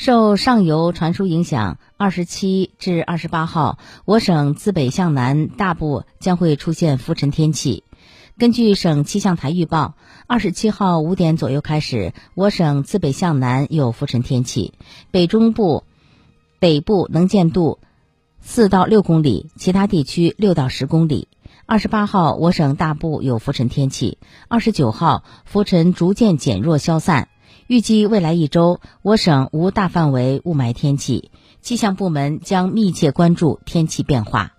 受上游传输影响，二十七至二十八号，我省自北向南大部将会出现浮尘天气。根据省气象台预报，二十七号五点左右开始，我省自北向南有浮尘天气，北中部、北部能见度四到六公里，其他地区六到十公里。二十八号，我省大部有浮尘天气，二十九号浮尘逐渐减弱消散。预计未来一周，我省无大范围雾霾天气，气象部门将密切关注天气变化。